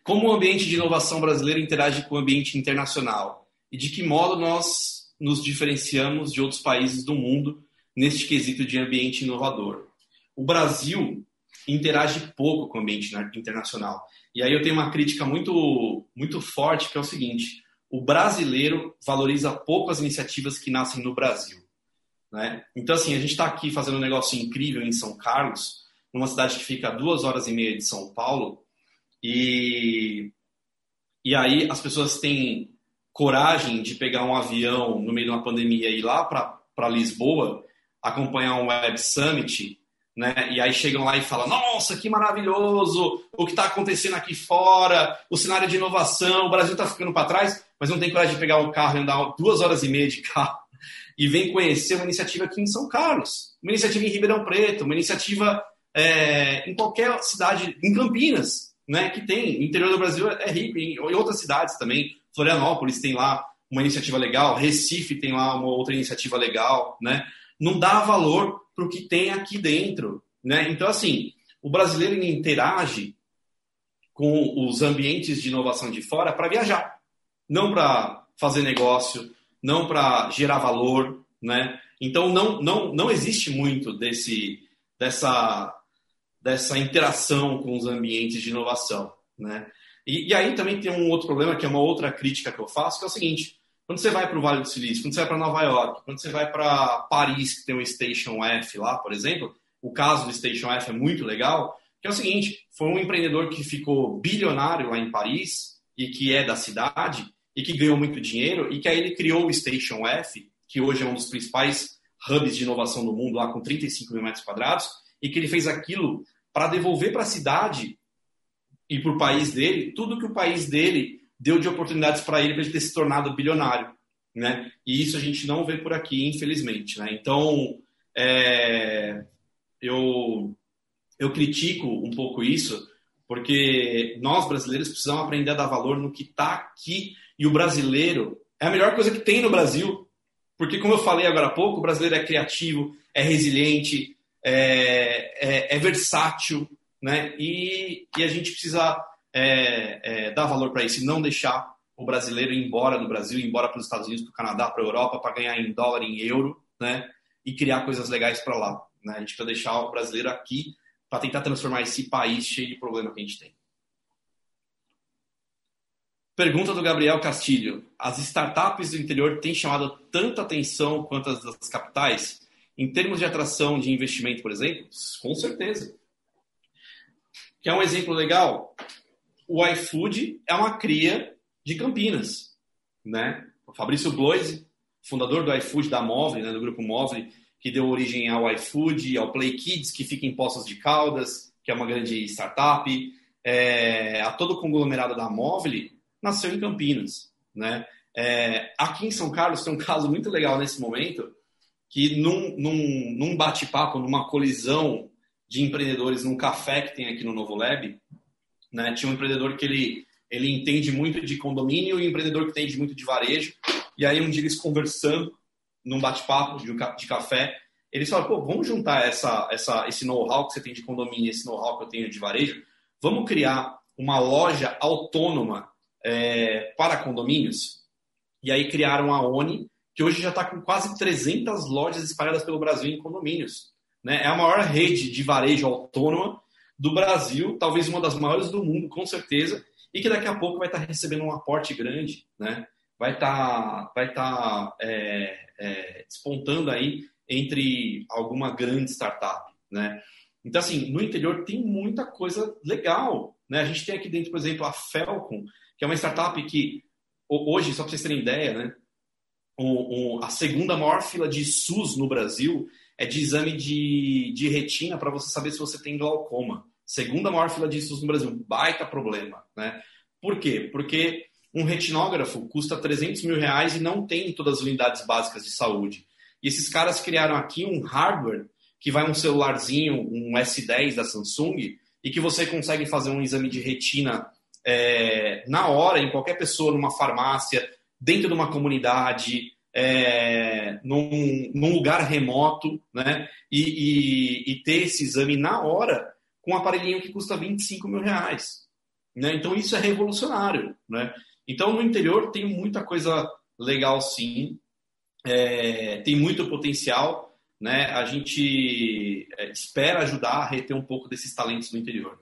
Como o ambiente de inovação brasileiro interage com o ambiente internacional? E de que modo nós nos diferenciamos de outros países do mundo neste quesito de ambiente inovador? O Brasil interage pouco com o ambiente internacional. E aí eu tenho uma crítica muito, muito forte, que é o seguinte: o brasileiro valoriza pouco as iniciativas que nascem no Brasil. Né? Então, assim, a gente está aqui fazendo um negócio incrível em São Carlos, numa cidade que fica a duas horas e meia de São Paulo, e, e aí as pessoas têm coragem de pegar um avião no meio de uma pandemia e ir lá para Lisboa, acompanhar um Web Summit, né? E aí chegam lá e falam: Nossa, que maravilhoso! O que está acontecendo aqui fora, o cenário de inovação, o Brasil está ficando para trás, mas não tem coragem de pegar um carro e andar duas horas e meia de carro e vem conhecer uma iniciativa aqui em São Carlos, uma iniciativa em Ribeirão Preto, uma iniciativa é, em qualquer cidade, em Campinas, né, que tem. O interior do Brasil é rico, em, em outras cidades também. Florianópolis tem lá uma iniciativa legal, Recife tem lá uma outra iniciativa legal, né? Não dá valor para o que tem aqui dentro, né? Então, assim, o brasileiro interage com os ambientes de inovação de fora para viajar, não para fazer negócio, não para gerar valor, né? Então, não, não, não existe muito desse, dessa dessa interação com os ambientes de inovação, né? E, e, aí também tem um outro problema, que é uma outra crítica que eu faço, que é o seguinte, quando você vai para o Vale do Silício, quando você vai para Nova York, quando você vai para Paris, que tem o Station F lá, por exemplo, o caso do Station F é muito legal, que é o seguinte, foi um empreendedor que ficou bilionário lá em Paris, e que é da cidade, e que ganhou muito dinheiro, e que aí ele criou o Station F, que hoje é um dos principais hubs de inovação do mundo, lá com 35 mil metros quadrados, e que ele fez aquilo para devolver para a cidade e para o país dele tudo que o país dele deu de oportunidades para ele para ele ter se tornado bilionário, né? E isso a gente não vê por aqui, infelizmente, né? Então, é, eu eu critico um pouco isso porque nós brasileiros precisamos aprender a dar valor no que está aqui e o brasileiro é a melhor coisa que tem no Brasil, porque como eu falei agora há pouco, o brasileiro é criativo, é resiliente, é, é, é versátil, né? E, e, a gente precisa é, é dar valor para isso e não deixar o brasileiro ir embora do Brasil, ir embora para os Estados Unidos, para o Canadá, para a Europa, para ganhar em dólar, em euro, né? E criar coisas legais para lá. Né? A gente precisa deixar o brasileiro aqui para tentar transformar esse país cheio de problema que a gente tem. Pergunta do Gabriel Castilho. As startups do interior têm chamado tanta atenção quanto as das capitais? Em termos de atração de investimento, por exemplo, com certeza. Quer um exemplo legal? O iFood é uma cria de Campinas, né? O Fabrício Bloise, fundador do iFood da Móvel, né, do grupo Móvel, que deu origem ao iFood, ao Play Kids, que fica em Poços de Caldas, que é uma grande startup, é, a todo o conglomerado da Móvel, nasceu em Campinas, né? É, aqui em São Carlos tem um caso muito legal nesse momento, que num, num, num bate-papo, numa colisão de empreendedores num café que tem aqui no Novo Lab, né, tinha um empreendedor que ele, ele entende muito de condomínio e um empreendedor que entende muito de varejo. E aí um dia eles conversando num bate-papo de, de café, eles falaram, pô, vamos juntar essa, essa, esse know-how que você tem de condomínio, esse know-how que eu tenho de varejo, vamos criar uma loja autônoma é, para condomínios? E aí criaram a ONI, que hoje já está com quase 300 lojas espalhadas pelo Brasil em condomínios. Né? É a maior rede de varejo autônoma do Brasil, talvez uma das maiores do mundo, com certeza, e que daqui a pouco vai estar recebendo um aporte grande, né? vai estar vai tá, é, é, despontando aí entre alguma grande startup. Né? Então, assim, no interior tem muita coisa legal. Né? A gente tem aqui dentro, por exemplo, a Felcom, que é uma startup que hoje, só para vocês terem ideia, né? A segunda maior fila de SUS no Brasil é de exame de, de retina para você saber se você tem glaucoma. Segunda maior fila de SUS no Brasil. Baita problema, né? Por quê? Porque um retinógrafo custa 300 mil reais e não tem em todas as unidades básicas de saúde. E esses caras criaram aqui um hardware que vai um celularzinho, um S10 da Samsung, e que você consegue fazer um exame de retina é, na hora, em qualquer pessoa, numa farmácia, dentro de uma comunidade, é, num, num, lugar remoto, né? E, e, e, ter esse exame na hora com um aparelhinho que custa 25 mil reais. Né? Então isso é revolucionário. Né? Então no interior tem muita coisa legal sim, é, tem muito potencial. Né? A gente é, espera ajudar a reter um pouco desses talentos no interior.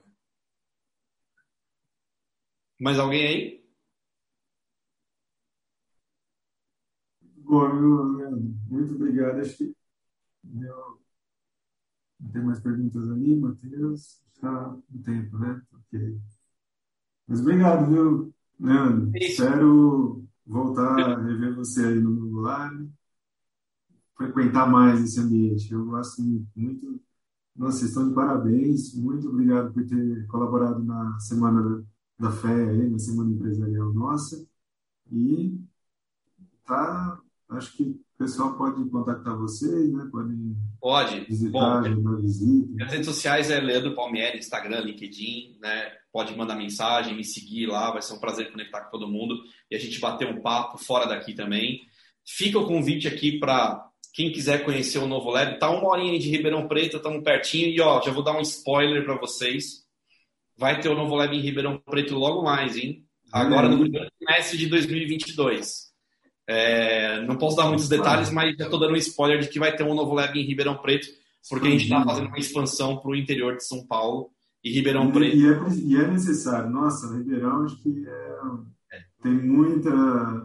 Mais alguém aí? Bom, Leandro, muito obrigado. Acho que deu... Não tem mais perguntas ali, Matheus? Está no tempo, né? Ok. Mas obrigado, viu, Leandro? É Espero voltar a rever você aí no live, frequentar mais esse ambiente. Eu gosto muito. Nossa, vocês estão de parabéns. Muito obrigado por ter colaborado na Semana da fé aí, na Semana Empresarial nossa. E tá, acho que o pessoal pode contactar vocês, né? Pode, pode. visitar, Bom, visita. As redes sociais é Leandro Palmieri, Instagram, LinkedIn, né? Pode mandar mensagem, me seguir lá, vai ser um prazer conectar com todo mundo e a gente bater um papo fora daqui também. Fica o convite aqui para quem quiser conhecer o Novo Lab, tá uma horinha de Ribeirão Preto, estamos pertinho e ó, já vou dar um spoiler para vocês vai ter o novo Lab em Ribeirão Preto logo mais, hein? Agora no primeiro semestre de 2022. É, não posso dar muitos detalhes, mas já estou dando um spoiler de que vai ter um novo Lab em Ribeirão Preto, porque a gente está fazendo uma expansão para o interior de São Paulo e Ribeirão e, Preto. E é, e é, necessário. Nossa, Ribeirão acho que é, é. tem muita.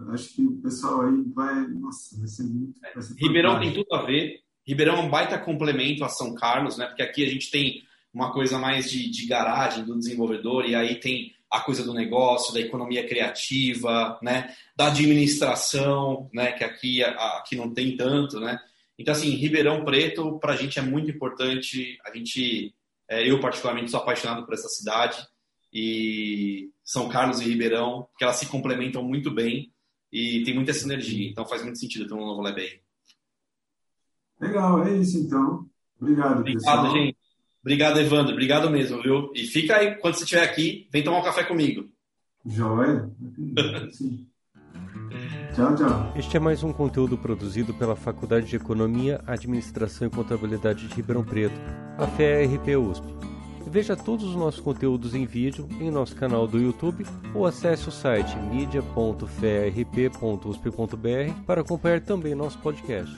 Acho que o pessoal aí vai. Nossa, vai ser muito. Vai ser Ribeirão tem tudo a ver. Ribeirão é um baita complemento a São Carlos, né? Porque aqui a gente tem uma coisa mais de, de garagem do desenvolvedor, e aí tem a coisa do negócio, da economia criativa, né, da administração, né, que aqui, aqui não tem tanto, né. Então, assim, Ribeirão Preto, para a gente é muito importante, a gente, é, eu particularmente sou apaixonado por essa cidade, e São Carlos e Ribeirão, que elas se complementam muito bem, e tem muita sinergia, então faz muito sentido ter um novo Lab aí. Legal, é isso então. Obrigado, Obrigado, pessoal. gente. Obrigado, Evandro. Obrigado mesmo, viu? E fica aí, quando você estiver aqui, vem tomar um café comigo. Joia. tchau, tchau. Este é mais um conteúdo produzido pela Faculdade de Economia, Administração e Contabilidade de Ribeirão Preto, a FERP USP. Veja todos os nossos conteúdos em vídeo em nosso canal do YouTube ou acesse o site media.ferp.usp.br para acompanhar também nosso podcast.